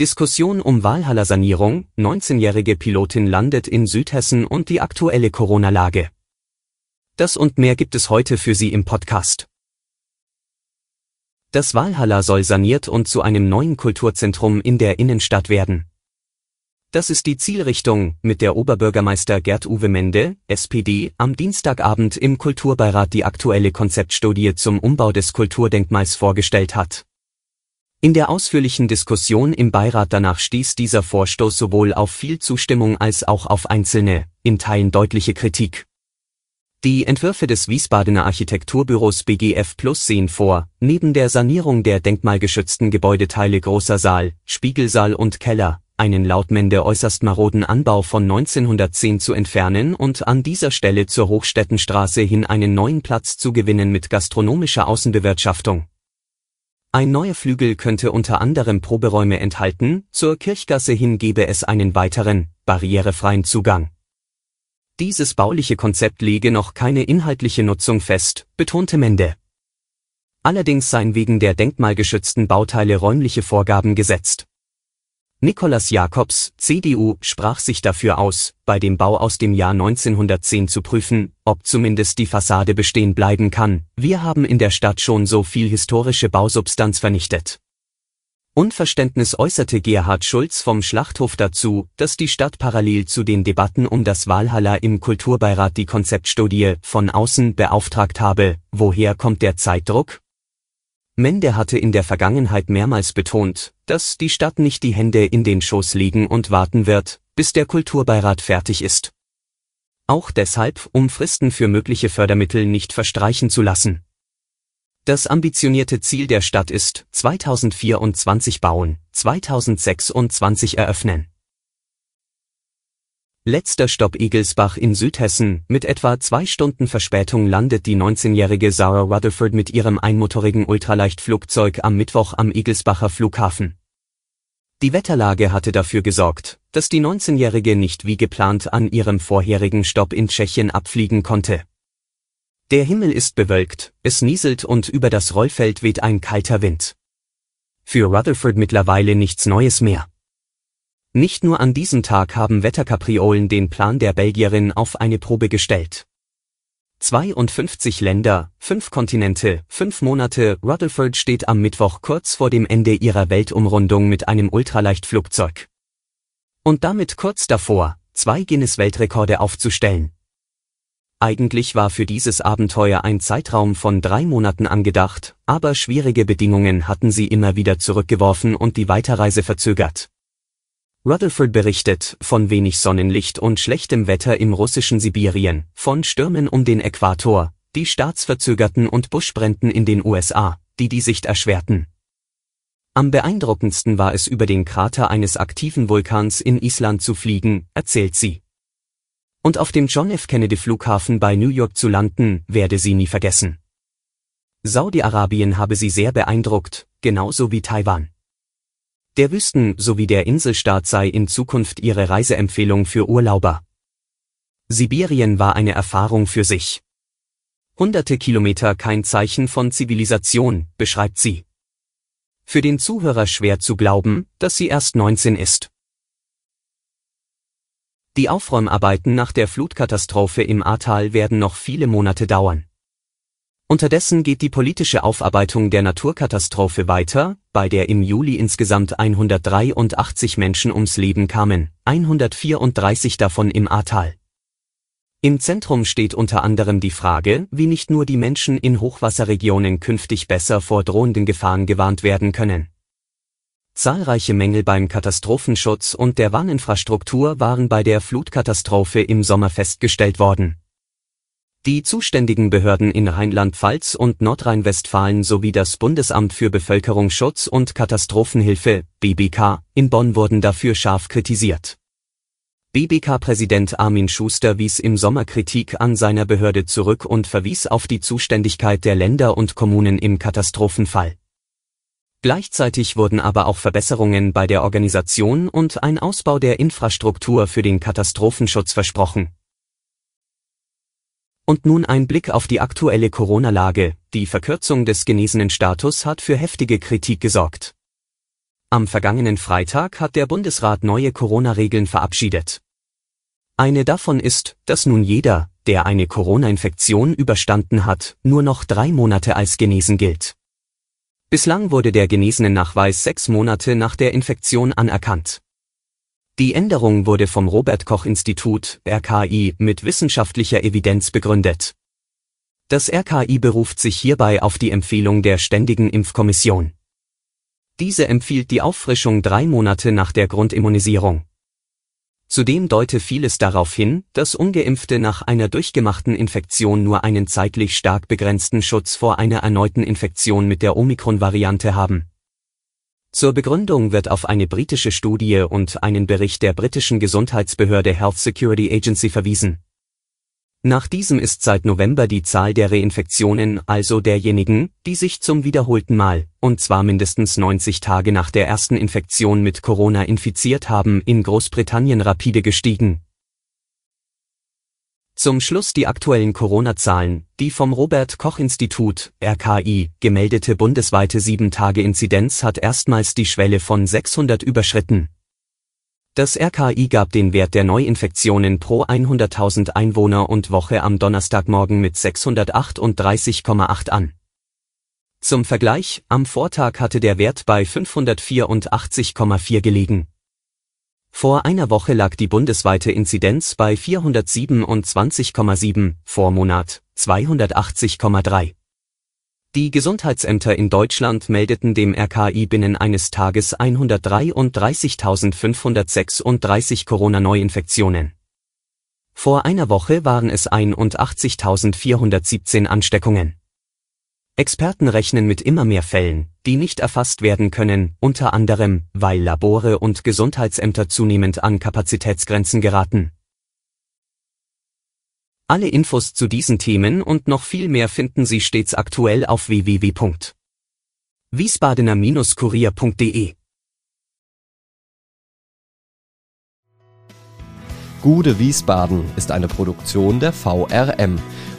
Diskussion um Walhaller Sanierung, 19-jährige Pilotin landet in Südhessen und die aktuelle Corona-Lage. Das und mehr gibt es heute für Sie im Podcast. Das Walhalla soll saniert und zu einem neuen Kulturzentrum in der Innenstadt werden. Das ist die Zielrichtung, mit der Oberbürgermeister Gerd-Uwe Mende, SPD, am Dienstagabend im Kulturbeirat die aktuelle Konzeptstudie zum Umbau des Kulturdenkmals vorgestellt hat. In der ausführlichen Diskussion im Beirat danach stieß dieser Vorstoß sowohl auf viel Zustimmung als auch auf einzelne, in Teilen deutliche Kritik. Die Entwürfe des Wiesbadener Architekturbüros BGF Plus sehen vor, neben der Sanierung der denkmalgeschützten Gebäudeteile Großer Saal, Spiegelsaal und Keller, einen laut Mende äußerst maroden Anbau von 1910 zu entfernen und an dieser Stelle zur Hochstettenstraße hin einen neuen Platz zu gewinnen mit gastronomischer Außenbewirtschaftung. Ein neuer Flügel könnte unter anderem Proberäume enthalten, zur Kirchgasse hin gebe es einen weiteren, barrierefreien Zugang. Dieses bauliche Konzept lege noch keine inhaltliche Nutzung fest, betonte Mende. Allerdings seien wegen der denkmalgeschützten Bauteile räumliche Vorgaben gesetzt. Nikolaus Jakobs, CDU, sprach sich dafür aus, bei dem Bau aus dem Jahr 1910 zu prüfen, ob zumindest die Fassade bestehen bleiben kann. Wir haben in der Stadt schon so viel historische Bausubstanz vernichtet. Unverständnis äußerte Gerhard Schulz vom Schlachthof dazu, dass die Stadt parallel zu den Debatten um das Walhalla im Kulturbeirat die Konzeptstudie von außen beauftragt habe. Woher kommt der Zeitdruck? Mende hatte in der Vergangenheit mehrmals betont, dass die Stadt nicht die Hände in den Schoß legen und warten wird, bis der Kulturbeirat fertig ist. Auch deshalb, um Fristen für mögliche Fördermittel nicht verstreichen zu lassen. Das ambitionierte Ziel der Stadt ist, 2024 bauen, 2026 eröffnen. Letzter Stopp Egelsbach in Südhessen. Mit etwa zwei Stunden Verspätung landet die 19-jährige Sarah Rutherford mit ihrem einmotorigen Ultraleichtflugzeug am Mittwoch am Egelsbacher Flughafen. Die Wetterlage hatte dafür gesorgt, dass die 19-jährige nicht wie geplant an ihrem vorherigen Stopp in Tschechien abfliegen konnte. Der Himmel ist bewölkt, es nieselt und über das Rollfeld weht ein kalter Wind. Für Rutherford mittlerweile nichts Neues mehr. Nicht nur an diesem Tag haben Wetterkapriolen den Plan der Belgierin auf eine Probe gestellt. 52 Länder, 5 Kontinente, 5 Monate, Rutherford steht am Mittwoch kurz vor dem Ende ihrer Weltumrundung mit einem Ultraleichtflugzeug. Und damit kurz davor, zwei Guinness-Weltrekorde aufzustellen. Eigentlich war für dieses Abenteuer ein Zeitraum von drei Monaten angedacht, aber schwierige Bedingungen hatten sie immer wieder zurückgeworfen und die Weiterreise verzögert. Rutherford berichtet von wenig Sonnenlicht und schlechtem Wetter im russischen Sibirien, von Stürmen um den Äquator, die staatsverzögerten und Buschbränden in den USA, die die Sicht erschwerten. Am beeindruckendsten war es über den Krater eines aktiven Vulkans in Island zu fliegen, erzählt sie. Und auf dem John F. Kennedy Flughafen bei New York zu landen, werde sie nie vergessen. Saudi-Arabien habe sie sehr beeindruckt, genauso wie Taiwan. Der Wüsten- sowie der Inselstaat sei in Zukunft ihre Reiseempfehlung für Urlauber. Sibirien war eine Erfahrung für sich. Hunderte Kilometer kein Zeichen von Zivilisation, beschreibt sie. Für den Zuhörer schwer zu glauben, dass sie erst 19 ist. Die Aufräumarbeiten nach der Flutkatastrophe im Ahrtal werden noch viele Monate dauern. Unterdessen geht die politische Aufarbeitung der Naturkatastrophe weiter, bei der im Juli insgesamt 183 Menschen ums Leben kamen, 134 davon im Ahrtal. Im Zentrum steht unter anderem die Frage, wie nicht nur die Menschen in Hochwasserregionen künftig besser vor drohenden Gefahren gewarnt werden können. Zahlreiche Mängel beim Katastrophenschutz und der Warninfrastruktur waren bei der Flutkatastrophe im Sommer festgestellt worden Die zuständigen Behörden in Rheinland-Pfalz und Nordrhein-Westfalen sowie das Bundesamt für Bevölkerungsschutz und Katastrophenhilfe BBK in Bonn wurden dafür scharf kritisiert. BBK-Präsident Armin Schuster wies im Sommer Kritik an seiner Behörde zurück und verwies auf die Zuständigkeit der Länder und Kommunen im Katastrophenfall. Gleichzeitig wurden aber auch Verbesserungen bei der Organisation und ein Ausbau der Infrastruktur für den Katastrophenschutz versprochen. Und nun ein Blick auf die aktuelle Corona-Lage. Die Verkürzung des genesenen Status hat für heftige Kritik gesorgt. Am vergangenen Freitag hat der Bundesrat neue Corona-Regeln verabschiedet. Eine davon ist, dass nun jeder, der eine Corona-Infektion überstanden hat, nur noch drei Monate als genesen gilt. Bislang wurde der Genesenen-Nachweis sechs Monate nach der Infektion anerkannt. Die Änderung wurde vom Robert Koch Institut RKI mit wissenschaftlicher Evidenz begründet. Das RKI beruft sich hierbei auf die Empfehlung der Ständigen Impfkommission. Diese empfiehlt die Auffrischung drei Monate nach der Grundimmunisierung. Zudem deute vieles darauf hin, dass ungeimpfte nach einer durchgemachten Infektion nur einen zeitlich stark begrenzten Schutz vor einer erneuten Infektion mit der Omikron-Variante haben. Zur Begründung wird auf eine britische Studie und einen Bericht der britischen Gesundheitsbehörde Health Security Agency verwiesen nach diesem ist seit November die Zahl der Reinfektionen, also derjenigen, die sich zum wiederholten Mal, und zwar mindestens 90 Tage nach der ersten Infektion mit Corona infiziert haben, in Großbritannien rapide gestiegen. Zum Schluss die aktuellen Corona-Zahlen, die vom Robert Koch Institut, RKI, gemeldete bundesweite 7-Tage-Inzidenz hat erstmals die Schwelle von 600 überschritten das RKI gab den Wert der Neuinfektionen pro 100.000 Einwohner und Woche am Donnerstagmorgen mit 638,8 an. Zum Vergleich, am Vortag hatte der Wert bei 584,4 gelegen. Vor einer Woche lag die bundesweite Inzidenz bei 427,7, Vormonat 280,3. Die Gesundheitsämter in Deutschland meldeten dem RKI binnen eines Tages 133.536 Corona-Neuinfektionen. Vor einer Woche waren es 81.417 Ansteckungen. Experten rechnen mit immer mehr Fällen, die nicht erfasst werden können, unter anderem, weil Labore und Gesundheitsämter zunehmend an Kapazitätsgrenzen geraten. Alle Infos zu diesen Themen und noch viel mehr finden Sie stets aktuell auf www.wiesbadener-kurier.de. Gude Wiesbaden ist eine Produktion der VRM